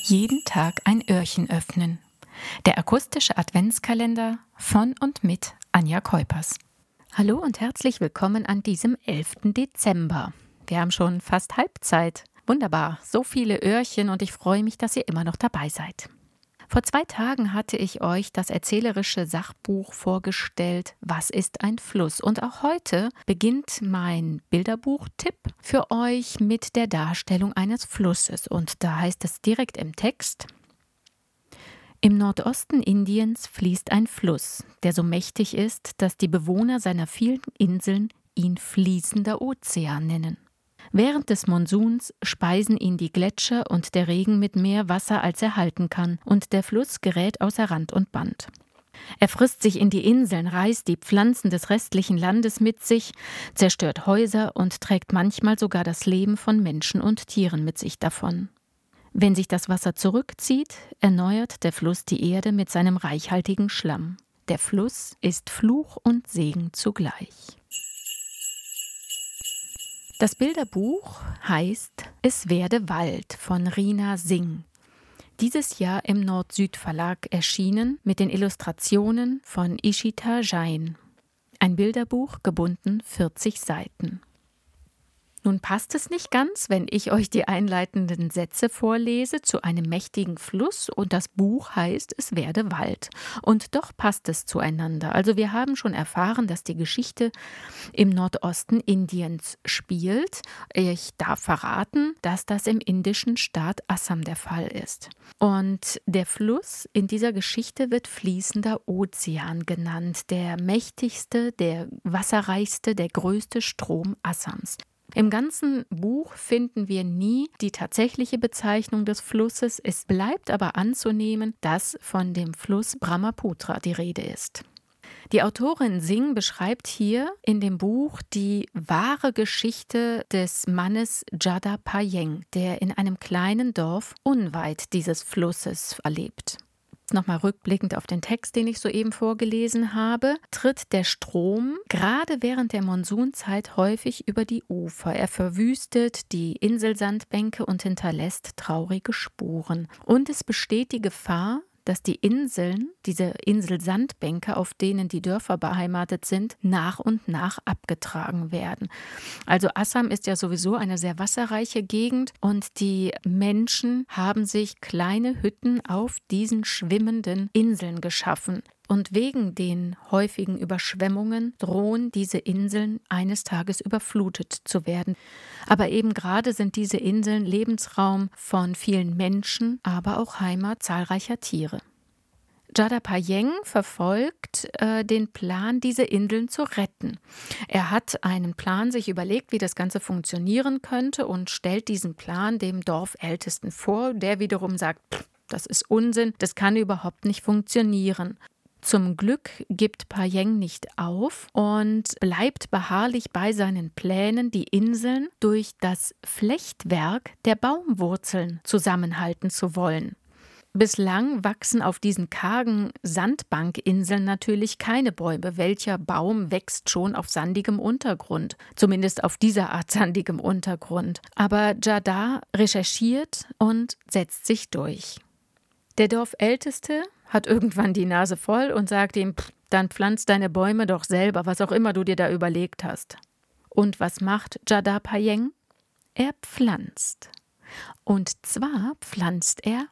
Jeden Tag ein Öhrchen öffnen. Der akustische Adventskalender von und mit Anja Keupers. Hallo und herzlich willkommen an diesem 11. Dezember. Wir haben schon fast Halbzeit. Wunderbar, so viele Öhrchen und ich freue mich, dass ihr immer noch dabei seid. Vor zwei Tagen hatte ich euch das erzählerische Sachbuch vorgestellt, Was ist ein Fluss? Und auch heute beginnt mein Bilderbuch-Tipp für euch mit der Darstellung eines Flusses. Und da heißt es direkt im Text, im Nordosten Indiens fließt ein Fluss, der so mächtig ist, dass die Bewohner seiner vielen Inseln ihn fließender Ozean nennen. Während des Monsuns speisen ihn die Gletscher und der Regen mit mehr Wasser, als er halten kann, und der Fluss gerät außer Rand und Band. Er frisst sich in die Inseln, reißt die Pflanzen des restlichen Landes mit sich, zerstört Häuser und trägt manchmal sogar das Leben von Menschen und Tieren mit sich davon. Wenn sich das Wasser zurückzieht, erneuert der Fluss die Erde mit seinem reichhaltigen Schlamm. Der Fluss ist Fluch und Segen zugleich. Das Bilderbuch heißt Es werde Wald von Rina Singh. Dieses Jahr im Nord-Süd-Verlag erschienen mit den Illustrationen von Ishita Jain. Ein Bilderbuch gebunden 40 Seiten. Nun passt es nicht ganz, wenn ich euch die einleitenden Sätze vorlese zu einem mächtigen Fluss und das Buch heißt, es werde Wald. Und doch passt es zueinander. Also wir haben schon erfahren, dass die Geschichte im Nordosten Indiens spielt. Ich darf verraten, dass das im indischen Staat Assam der Fall ist. Und der Fluss in dieser Geschichte wird fließender Ozean genannt, der mächtigste, der wasserreichste, der größte Strom Assams. Im ganzen Buch finden wir nie die tatsächliche Bezeichnung des Flusses, es bleibt aber anzunehmen, dass von dem Fluss Brahmaputra die Rede ist. Die Autorin Singh beschreibt hier in dem Buch die wahre Geschichte des Mannes Jada Payeng, der in einem kleinen Dorf unweit dieses Flusses erlebt nochmal rückblickend auf den Text, den ich soeben vorgelesen habe, tritt der Strom gerade während der Monsunzeit häufig über die Ufer. Er verwüstet die Inselsandbänke und hinterlässt traurige Spuren. Und es besteht die Gefahr, dass die Inseln, diese Inselsandbänke, auf denen die Dörfer beheimatet sind, nach und nach abgetragen werden. Also Assam ist ja sowieso eine sehr wasserreiche Gegend und die Menschen haben sich kleine Hütten auf diesen schwimmenden Inseln geschaffen. Und wegen den häufigen Überschwemmungen drohen diese Inseln eines Tages überflutet zu werden. Aber eben gerade sind diese Inseln Lebensraum von vielen Menschen, aber auch Heimat zahlreicher Tiere. Jada Payeng verfolgt äh, den Plan, diese Inseln zu retten. Er hat einen Plan sich überlegt, wie das Ganze funktionieren könnte und stellt diesen Plan dem Dorfältesten vor, der wiederum sagt, das ist Unsinn, das kann überhaupt nicht funktionieren. Zum Glück gibt Payeng nicht auf und bleibt beharrlich bei seinen Plänen, die Inseln durch das Flechtwerk der Baumwurzeln zusammenhalten zu wollen. Bislang wachsen auf diesen kargen Sandbankinseln natürlich keine Bäume. Welcher Baum wächst schon auf sandigem Untergrund? Zumindest auf dieser Art sandigem Untergrund. Aber Jada recherchiert und setzt sich durch. Der Dorfälteste hat irgendwann die Nase voll und sagt ihm, dann pflanz deine Bäume doch selber, was auch immer du dir da überlegt hast. Und was macht Jada Payeng? Er pflanzt. Und zwar pflanzt er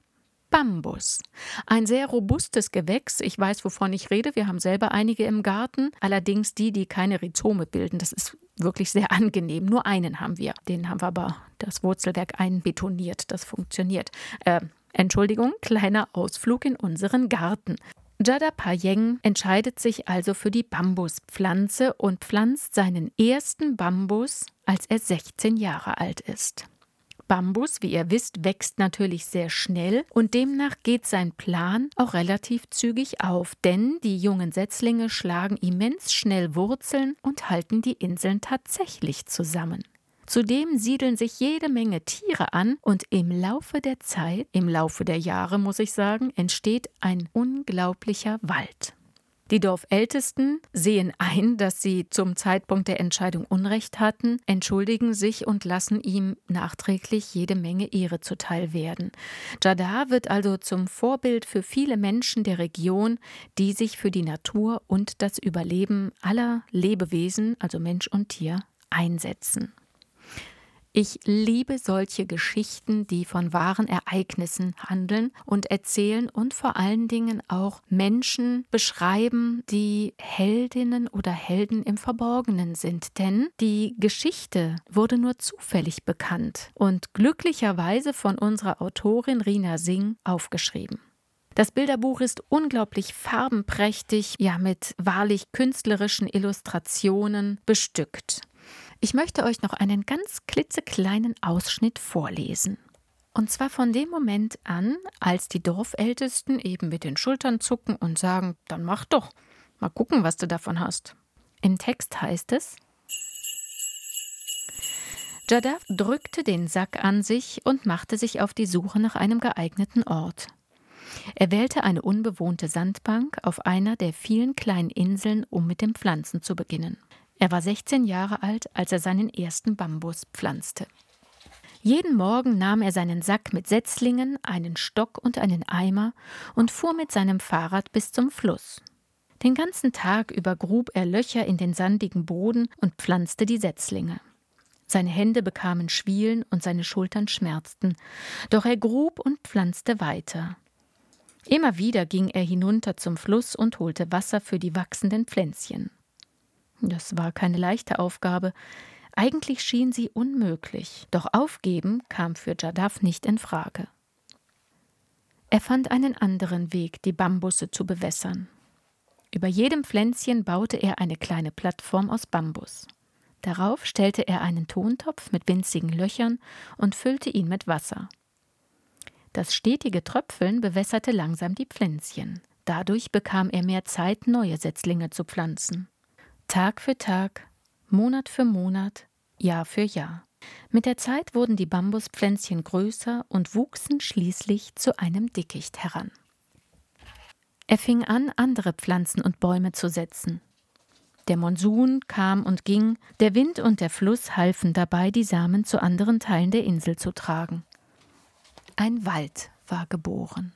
Bambus. Ein sehr robustes Gewächs. Ich weiß, wovon ich rede. Wir haben selber einige im Garten. Allerdings die, die keine Rhizome bilden. Das ist wirklich sehr angenehm. Nur einen haben wir. Den haben wir aber das Wurzelwerk einbetoniert. Das funktioniert. Äh, Entschuldigung, kleiner Ausflug in unseren Garten. Jada Payeng entscheidet sich also für die Bambuspflanze und pflanzt seinen ersten Bambus, als er 16 Jahre alt ist. Bambus, wie ihr wisst, wächst natürlich sehr schnell und demnach geht sein Plan auch relativ zügig auf, denn die jungen Setzlinge schlagen immens schnell Wurzeln und halten die Inseln tatsächlich zusammen. Zudem siedeln sich jede Menge Tiere an und im Laufe der Zeit, im Laufe der Jahre muss ich sagen, entsteht ein unglaublicher Wald. Die Dorfältesten sehen ein, dass sie zum Zeitpunkt der Entscheidung Unrecht hatten, entschuldigen sich und lassen ihm nachträglich jede Menge Ehre zuteil werden. Jadar wird also zum Vorbild für viele Menschen der Region, die sich für die Natur und das Überleben aller Lebewesen, also Mensch und Tier, einsetzen. Ich liebe solche Geschichten, die von wahren Ereignissen handeln und erzählen und vor allen Dingen auch Menschen beschreiben, die Heldinnen oder Helden im Verborgenen sind. Denn die Geschichte wurde nur zufällig bekannt und glücklicherweise von unserer Autorin Rina Singh aufgeschrieben. Das Bilderbuch ist unglaublich farbenprächtig, ja mit wahrlich künstlerischen Illustrationen bestückt. Ich möchte euch noch einen ganz klitzekleinen Ausschnitt vorlesen. Und zwar von dem Moment an, als die Dorfältesten eben mit den Schultern zucken und sagen, dann mach doch, mal gucken, was du davon hast. Im Text heißt es, Jadav drückte den Sack an sich und machte sich auf die Suche nach einem geeigneten Ort. Er wählte eine unbewohnte Sandbank auf einer der vielen kleinen Inseln, um mit den Pflanzen zu beginnen. Er war 16 Jahre alt, als er seinen ersten Bambus pflanzte. Jeden Morgen nahm er seinen Sack mit Setzlingen, einen Stock und einen Eimer und fuhr mit seinem Fahrrad bis zum Fluss. Den ganzen Tag über grub er Löcher in den sandigen Boden und pflanzte die Setzlinge. Seine Hände bekamen Schwielen und seine Schultern schmerzten, doch er grub und pflanzte weiter. Immer wieder ging er hinunter zum Fluss und holte Wasser für die wachsenden Pflänzchen. Das war keine leichte Aufgabe. Eigentlich schien sie unmöglich, doch aufgeben kam für Jadaf nicht in Frage. Er fand einen anderen Weg, die Bambusse zu bewässern. Über jedem Pflänzchen baute er eine kleine Plattform aus Bambus. Darauf stellte er einen Tontopf mit winzigen Löchern und füllte ihn mit Wasser. Das stetige Tröpfeln bewässerte langsam die Pflänzchen. Dadurch bekam er mehr Zeit, neue Setzlinge zu pflanzen. Tag für Tag, Monat für Monat, Jahr für Jahr. Mit der Zeit wurden die Bambuspflänzchen größer und wuchsen schließlich zu einem Dickicht heran. Er fing an, andere Pflanzen und Bäume zu setzen. Der Monsun kam und ging, der Wind und der Fluss halfen dabei, die Samen zu anderen Teilen der Insel zu tragen. Ein Wald war geboren.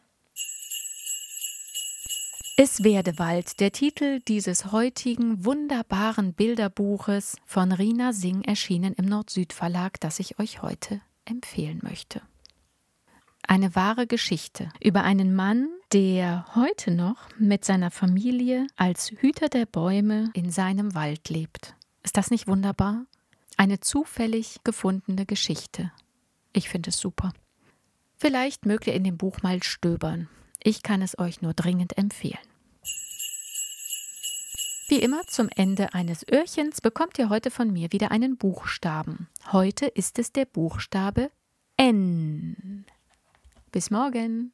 Es werde Wald, der Titel dieses heutigen wunderbaren Bilderbuches von Rina Singh erschienen im Nord-Süd-Verlag, das ich euch heute empfehlen möchte. Eine wahre Geschichte über einen Mann, der heute noch mit seiner Familie als Hüter der Bäume in seinem Wald lebt. Ist das nicht wunderbar? Eine zufällig gefundene Geschichte. Ich finde es super. Vielleicht mögt ihr in dem Buch mal stöbern. Ich kann es euch nur dringend empfehlen. Wie immer zum Ende eines Öhrchens bekommt ihr heute von mir wieder einen Buchstaben. Heute ist es der Buchstabe N. Bis morgen.